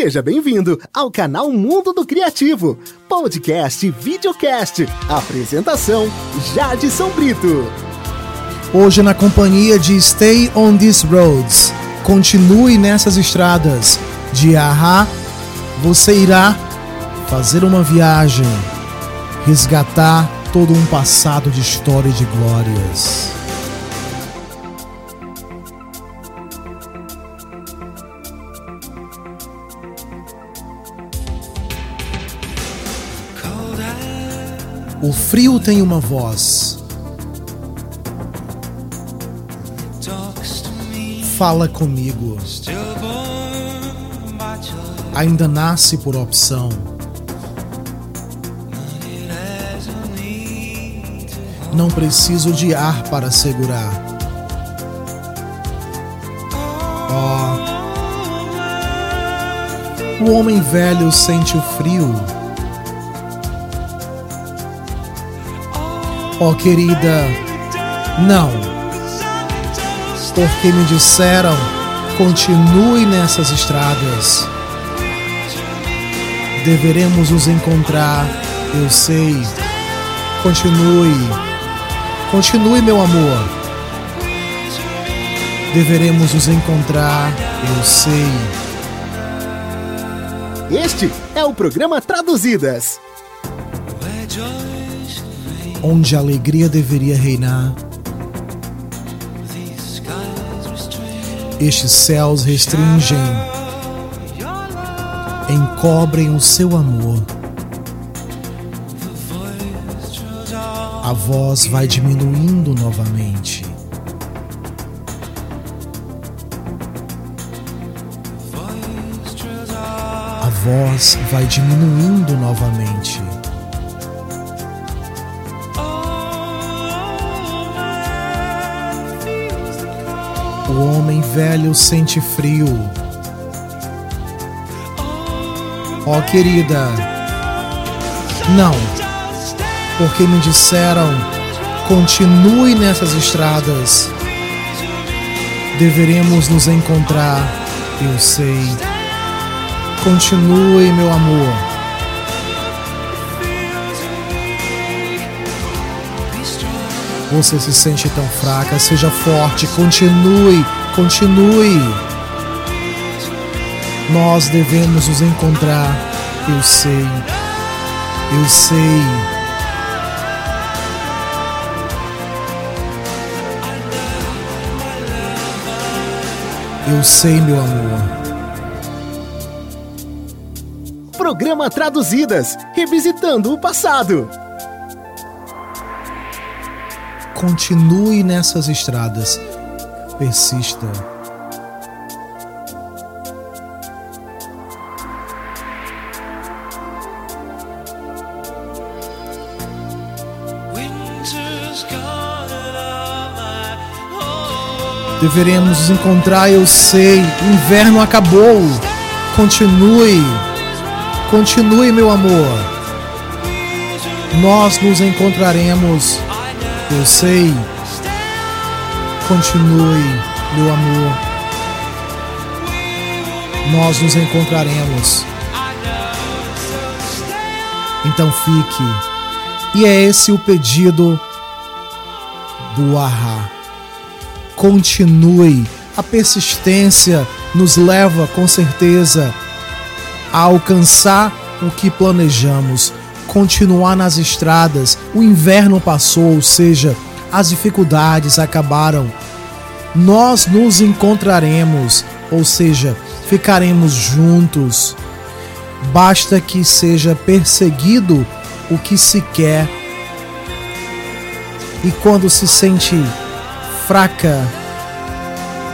Seja bem-vindo ao canal Mundo do Criativo, podcast e videocast. Apresentação: Jadson Brito. Hoje na companhia de Stay on These Roads. Continue nessas estradas. De Ahá, você irá fazer uma viagem, resgatar todo um passado de história e de glórias. O frio tem uma voz. Fala comigo. Ainda nasce por opção. Não preciso de ar para segurar. Oh. O homem velho sente o frio. Oh, querida, não. Porque me disseram, continue nessas estradas. Deveremos nos encontrar, eu sei. Continue, continue, meu amor. Deveremos nos encontrar, eu sei. Este é o programa Traduzidas onde a alegria deveria reinar. Estes céus restringem, encobrem o seu amor. A voz vai diminuindo novamente. A voz vai diminuindo novamente. O homem velho sente frio. Ó oh, querida, não, porque me disseram, continue nessas estradas. Deveremos nos encontrar, eu sei. Continue, meu amor. Você se sente tão fraca, seja forte, continue, continue. Nós devemos nos encontrar. Eu sei, eu sei. Eu sei, meu amor. Programa Traduzidas Revisitando o Passado. Continue nessas estradas. Persista. Deveremos nos encontrar, eu sei. O inverno acabou. Continue. Continue, meu amor. Nós nos encontraremos. Eu sei. Continue, meu amor. Nós nos encontraremos. Então fique. E é esse o pedido do Ahá. Continue. A persistência nos leva com certeza a alcançar o que planejamos continuar nas estradas. O inverno passou, ou seja, as dificuldades acabaram. Nós nos encontraremos, ou seja, ficaremos juntos. Basta que seja perseguido o que se quer. E quando se sente fraca,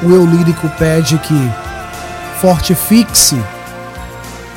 o eu lírico pede que fortifique-se